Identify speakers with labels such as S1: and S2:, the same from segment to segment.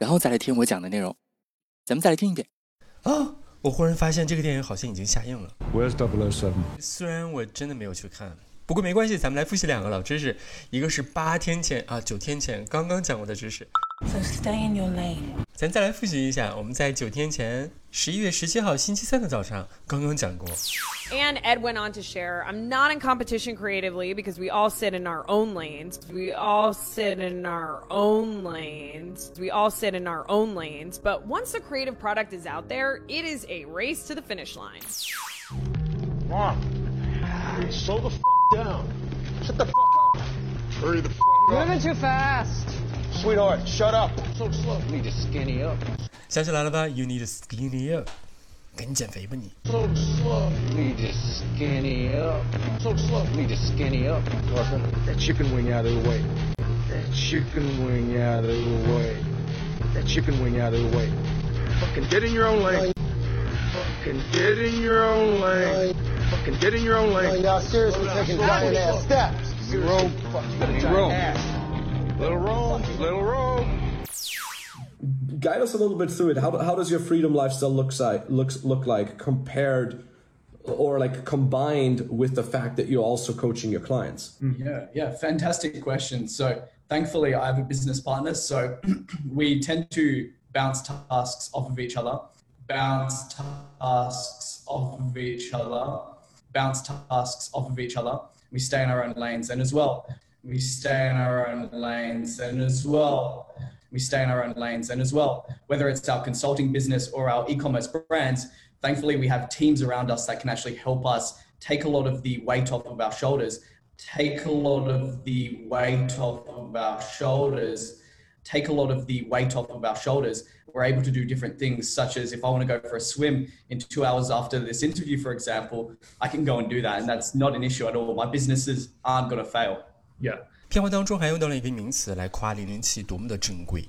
S1: 然后再来听我讲的内容。咱们再来听一遍。
S2: 啊！我忽然发现这个电影好像已经下映了。
S3: Where's 007?
S2: 虽然我真的没有去看，不过没关系，咱们来复习两个老知识。一个是八天前啊，九天前刚刚讲过的知识。
S4: So stay in your lane.
S2: 咱再来复习一下，我们在九天前，十一月十七号星期三的早上刚刚讲过。
S5: And Ed went on to share, I'm not in competition creatively because we all sit in our own lanes. We all sit in our own lanes. We all sit in our own lanes. But once the creative product is out there, it is a race to the finish line.
S6: Mom, slow the f down. Shut the f up. Hurry the f up.
S7: Moving too fast.
S6: Sweetheart, shut up. So slow. Need to skinny up.
S2: 想起来了吧？You need to skinny up，赶紧减肥吧你。
S6: So slow. Need to skinny up. So slow. Need to skinny up. Carson, that chicken wing out of the way. That chicken wing out of the way. That chicken wing out of the way. Fucking get in your own lane. Fucking get in your own lane. Fucking get in your own lane.
S8: y'all seriously taking giant ass steps.
S6: Room. Room. Little room. Little room.
S9: guide us a little bit through it. How, how does your freedom lifestyle looks like looks look like compared or like combined with the fact that you're also coaching your clients? Mm-hmm.
S10: Yeah, yeah, fantastic question. So thankfully, I have a business partner, so we tend to bounce tasks off of each other, bounce tasks off of each other, bounce tasks off of each other. We stay in our own lanes, and as well, we stay in our own lanes, and as well, we stay in our own lanes, and as well, whether it's our consulting business or our e-commerce brands. Thankfully, we have teams around us that can actually help us take a lot of the weight off of our shoulders, take a lot of the weight off of our shoulders, take a lot of the weight off of our shoulders. We're able to do different things, such as if I want to go for a swim in two hours after this interview, for example, I can go and do that, and that's not an issue at all. My businesses aren't going to fail. Yeah.
S2: 片花当中还用到了一个名词来夸零零七多么的珍贵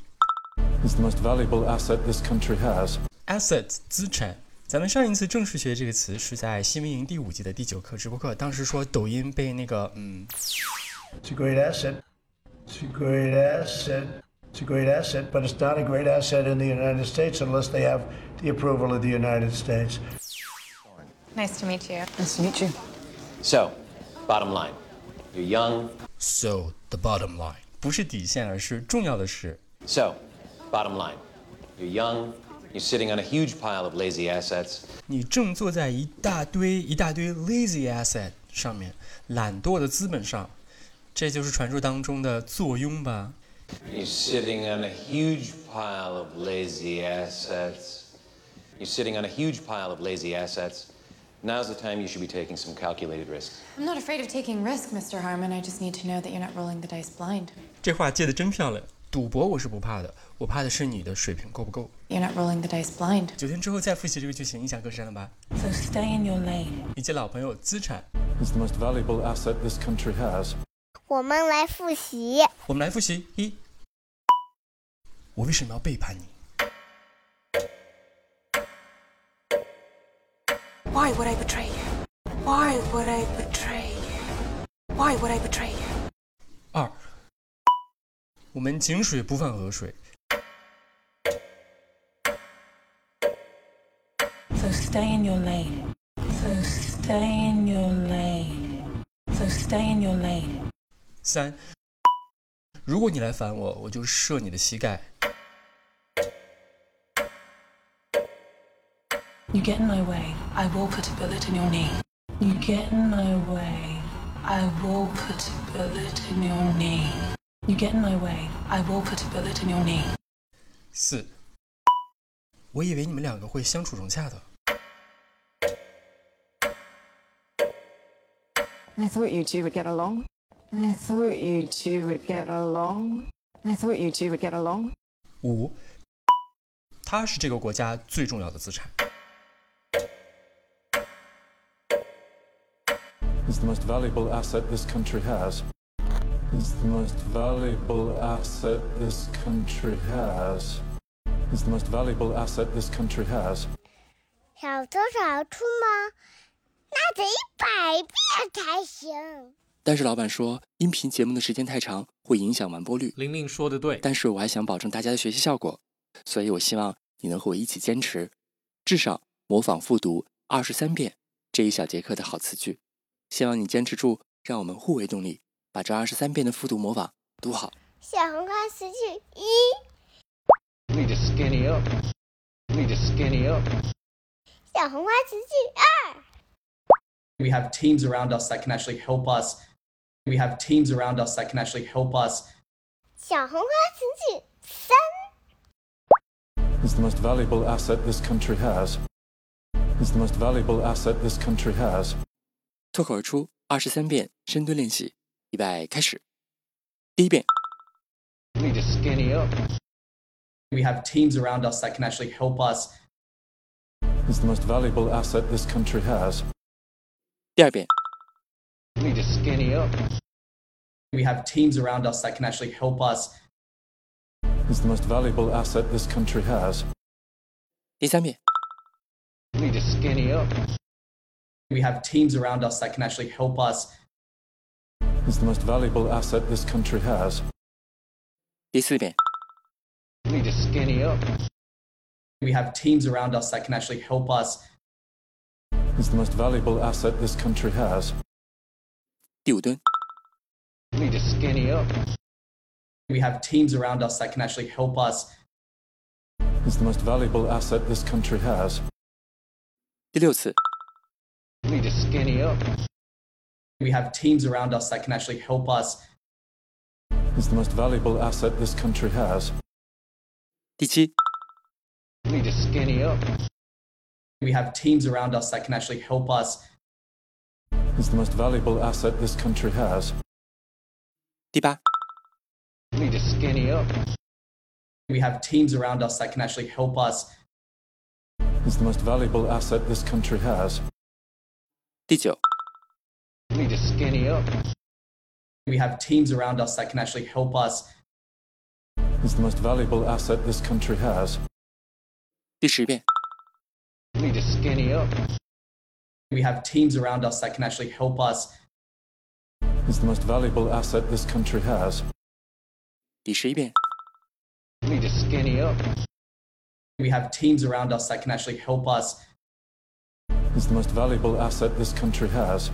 S3: It's the most valuable asset this country
S2: has.，asset 资产。咱们上一次正式学这个词是在新闻营第五季的第九课直播课，当时说抖音被那个嗯
S8: It's a great asset. It's a great asset. It's a great asset, but it's not a great asset in the United States unless they have the approval of the United States.
S4: Nice to meet you.
S7: Nice to meet you.
S11: So, bottom line, you're young.
S2: So the bottom line 不是底线，而是重要的是
S11: So, bottom line, you're young. You're sitting on a huge pile of lazy assets.
S2: 你正坐在一大堆一大堆 lazy asset 上面，懒惰的资本上，这就是传说当中的坐拥吧？
S11: You're sitting on a huge pile of lazy assets. You're sitting on a huge pile of lazy assets. Now's the time you should be taking some calculated risks.
S4: I'm not afraid of taking risk, Mr. Harmon. I just need to know that you're not rolling the dice blind.
S2: 这话接的真漂亮。赌博我是不怕的，我怕的是你的水平够不够。
S4: You're not rolling the dice blind.
S2: 九天之后再复习这个剧情，印象更深了吧？
S4: So stay in your lane.
S2: 以及老朋友资产，
S3: It's the most valuable asset this country has.
S12: 我们来复习。
S2: 我们来复习一，我为什么要背叛你？
S4: Why would I betray you? Why would I betray you? Why would I betray you?
S2: 二，我们井水不犯河水。
S4: So stay in your lane. So stay in your lane. So stay in your lane.
S2: 三，如果你来烦我，我就射你的膝盖。
S4: You get in my way, I will put a bullet in your knee. You get in my way, I will put a bullet in your knee. You get in my way, I will put a bullet in your knee.
S2: 四，我以为你们两个会相处融洽的。
S7: I thought you two would get along. I thought you two would get along. I thought you two would get along.
S2: 五， 它是这个国家最重要的资产。
S3: He's the most valuable asset this country has. He's the most valuable asset this country has. He's the most valuable asset this country has.
S13: 小偷小兔吗？那得一百遍才行。
S1: 但是老板说，音频节目的时间太长，会影响完播率。
S2: 玲玲说的对，
S1: 但是我还想保证大家的学习效果，所以我希望你能和我一起坚持，至少模仿复读二十三遍这一小节课的好词句。希望你坚持住，让我们互为动力，把这二十三遍的复读模仿读好。
S13: 小红花词句一，
S6: Need to skinny up. Need to skinny up.
S13: 小红花词句二，
S10: We have teams around us that can actually help us. We have teams around us that can actually help us.
S13: 小红花词句三，
S3: He's the most valuable asset this country has. He's the most valuable asset this country has.
S1: 脱口而出二十三遍深蹲练习，预备开始。第一遍，
S6: Need to skinny up.
S10: We have teams around us that can actually help us.
S3: He's the most valuable asset this country has.
S1: 第二遍，
S6: Need to skinny up.
S10: We have teams around us that can actually help us.
S3: He's the most valuable asset this country has.
S1: 第三遍，
S6: Need to skinny up.
S10: We have teams around us that can actually help us.
S3: He's the most valuable asset this country has.
S1: 第四遍，
S6: Need to skinny up.
S10: We have teams around us that can actually help us.
S3: He's the most valuable asset this country has.
S1: 第五蹲，
S6: Need to skinny up.
S10: We have teams around us that can actually help us.
S3: He's the most valuable asset this country has.
S1: 第六次，
S6: Need to skinny up.
S10: We have teams around us that can actually help us.
S3: He's the most valuable asset this country has.
S1: 第七，
S6: Need to skinny up.
S10: We have teams around us that can actually help us.
S3: He's the most valuable asset this country has.
S1: 第八，
S6: Need to skinny up.
S10: We have teams around us that can actually help us.
S3: He's the most valuable asset this country has.
S1: 第九，
S6: Need to skinny up.
S10: We have teams around us that can actually help us.
S3: He's the most valuable asset this country has.
S1: 第十遍，
S6: Need to skinny up.
S10: We have teams around us that can actually help us.
S3: He's the most valuable asset this country has.
S1: 第十一遍，
S6: Need to skinny up.
S10: We have teams around us that can actually help us.
S3: He's the most valuable asset this country has.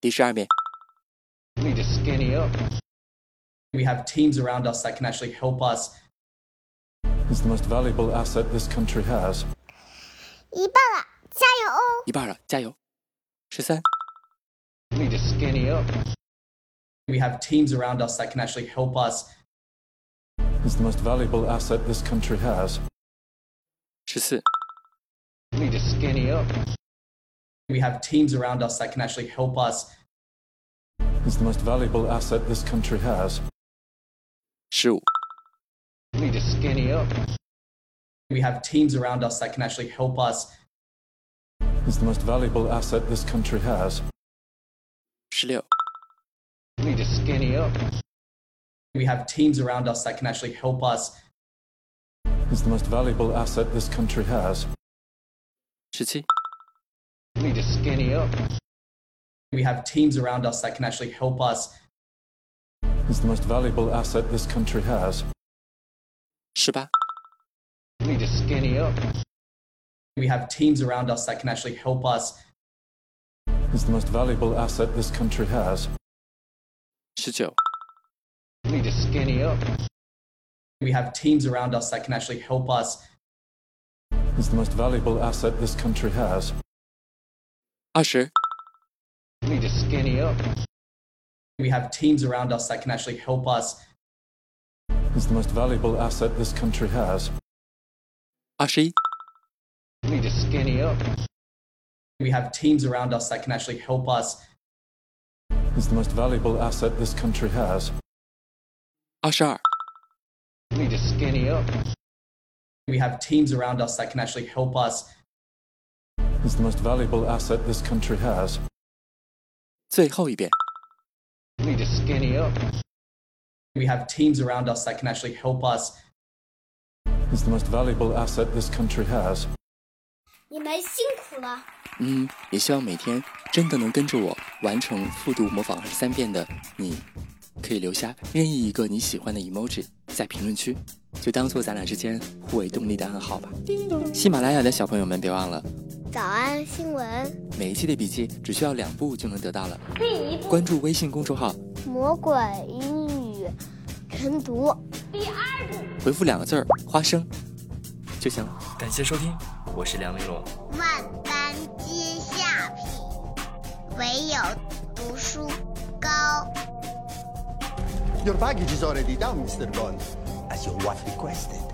S1: 第十二遍，
S6: Need to skinny up.
S10: We have teams around us that can actually help us.
S3: He's the most valuable asset this country has.
S13: 一半了，加油哦！
S1: 一半了，加油！十三、
S6: Need to skinny up.
S10: We have teams around us that can actually help us.
S3: He's the most valuable asset this country has.
S1: 十四、
S6: Need to skinny up.
S10: We have teams around us that can actually help us.
S3: It's the most valuable asset this country has.
S1: Sure. We
S6: need to skinny up.
S10: We have teams around us that can actually help us.
S3: It's the most valuable asset this country has.
S1: 16. We
S6: need to skinny up.
S10: We have teams around us that can actually help us.
S3: It's the most valuable asset this country has.
S1: 十七、
S6: Need to skinny up.
S10: We have teams around us that can actually help us.
S3: He's the most valuable asset this country has.
S1: 十八、
S6: Need to skinny up.
S10: We have teams around us that can actually help us.
S3: He's the most valuable asset this country has.
S1: 十九、
S6: Need to skinny up.
S10: We have teams around us that can actually help us.
S3: is the most valuable asset this country has.
S1: Usher. We
S6: need to skinny up.
S10: We have teams around us that can actually help us.
S3: Is the most valuable asset this country has.
S1: Ashi. We
S6: need to skinny up.
S10: We have teams around us that can actually help us.
S3: Is the most valuable asset this country has.
S1: Ashar. We
S6: need to skinny up.
S10: We have teams around us that can actually help us.
S3: He's the most valuable asset this country has.
S1: 最后一遍。
S6: Need to skinny up.
S10: We have teams around us that can actually help us.
S3: He's the most valuable asset this country has.
S13: 你们辛苦了。
S1: 嗯，也希望每天真的能跟着我完成复读模仿二十三遍的你，可以留下任意一个你喜欢的 emoji 在评论区， 就当做咱俩之间互为动力的暗号吧。喜马拉雅的小朋友们，别忘了
S13: 早安新闻，
S1: 每一期的笔记只需要两步就能得到了。
S13: 第一步，
S1: 关注微信公众号
S12: 魔鬼英语晨读。
S13: 第二步，
S1: 回复两个字儿“花生”就行了。感谢收听，我是梁玲珑。
S13: 万般皆下品，唯有读书高。
S14: Your baggage is already down, Mr. Bond, as your wife requested.